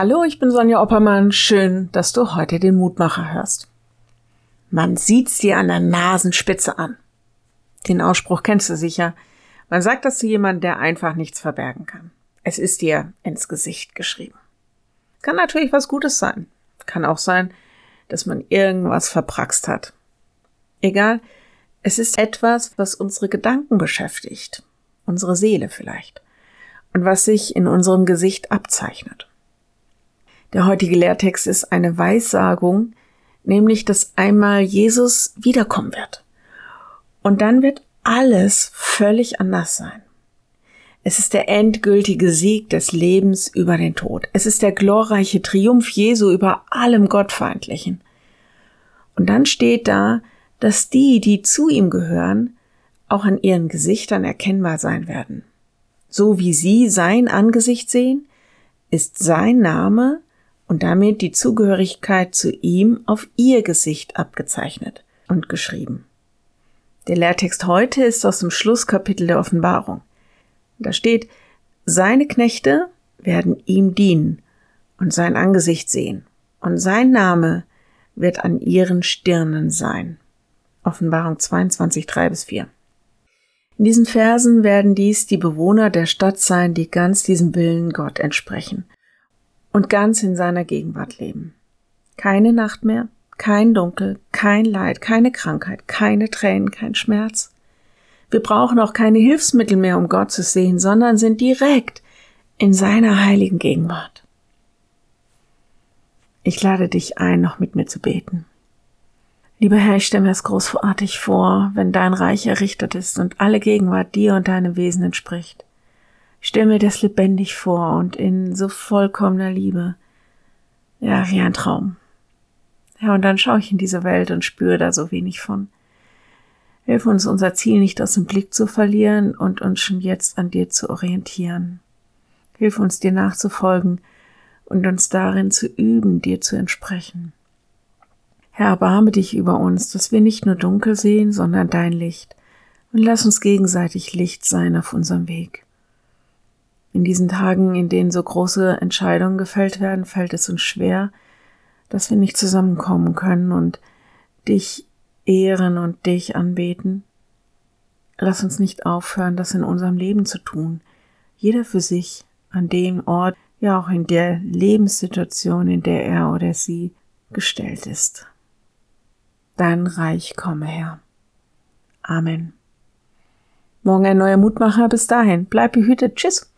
Hallo, ich bin Sonja Oppermann. Schön, dass du heute den Mutmacher hörst. Man sieht's dir an der Nasenspitze an. Den Ausspruch kennst du sicher. Man sagt das zu jemandem, der einfach nichts verbergen kann. Es ist dir ins Gesicht geschrieben. Kann natürlich was Gutes sein. Kann auch sein, dass man irgendwas verpraxt hat. Egal, es ist etwas, was unsere Gedanken beschäftigt, unsere Seele vielleicht, und was sich in unserem Gesicht abzeichnet. Der heutige Lehrtext ist eine Weissagung, nämlich dass einmal Jesus wiederkommen wird. Und dann wird alles völlig anders sein. Es ist der endgültige Sieg des Lebens über den Tod. Es ist der glorreiche Triumph Jesu über allem Gottfeindlichen. Und dann steht da, dass die, die zu ihm gehören, auch an ihren Gesichtern erkennbar sein werden. So wie sie sein Angesicht sehen, ist sein Name und damit die Zugehörigkeit zu ihm auf ihr Gesicht abgezeichnet und geschrieben. Der Lehrtext heute ist aus dem Schlusskapitel der Offenbarung. Da steht, seine Knechte werden ihm dienen und sein Angesicht sehen, und sein Name wird an ihren Stirnen sein. Offenbarung 22, 3 bis 4. In diesen Versen werden dies die Bewohner der Stadt sein, die ganz diesem Willen Gott entsprechen und ganz in seiner Gegenwart leben. Keine Nacht mehr, kein Dunkel, kein Leid, keine Krankheit, keine Tränen, kein Schmerz. Wir brauchen auch keine Hilfsmittel mehr, um Gott zu sehen, sondern sind direkt in seiner heiligen Gegenwart. Ich lade dich ein, noch mit mir zu beten. Lieber Herr, ich stelle mir es großartig vor, wenn dein Reich errichtet ist und alle Gegenwart dir und deinem Wesen entspricht. Stell mir das lebendig vor und in so vollkommener Liebe. Ja, wie ein Traum. Ja, und dann schaue ich in diese Welt und spüre da so wenig von. Hilf uns, unser Ziel nicht aus dem Blick zu verlieren und uns schon jetzt an dir zu orientieren. Hilf uns, dir nachzufolgen und uns darin zu üben, dir zu entsprechen. Herr, erbarme dich über uns, dass wir nicht nur dunkel sehen, sondern dein Licht, und lass uns gegenseitig Licht sein auf unserem Weg. In diesen Tagen, in denen so große Entscheidungen gefällt werden, fällt es uns schwer, dass wir nicht zusammenkommen können und dich ehren und dich anbeten. Lass uns nicht aufhören, das in unserem Leben zu tun, jeder für sich, an dem Ort, ja auch in der Lebenssituation, in der er oder sie gestellt ist. Dein Reich komme her. Amen. Morgen ein neuer Mutmacher. Bis dahin. Bleib behütet. Tschüss.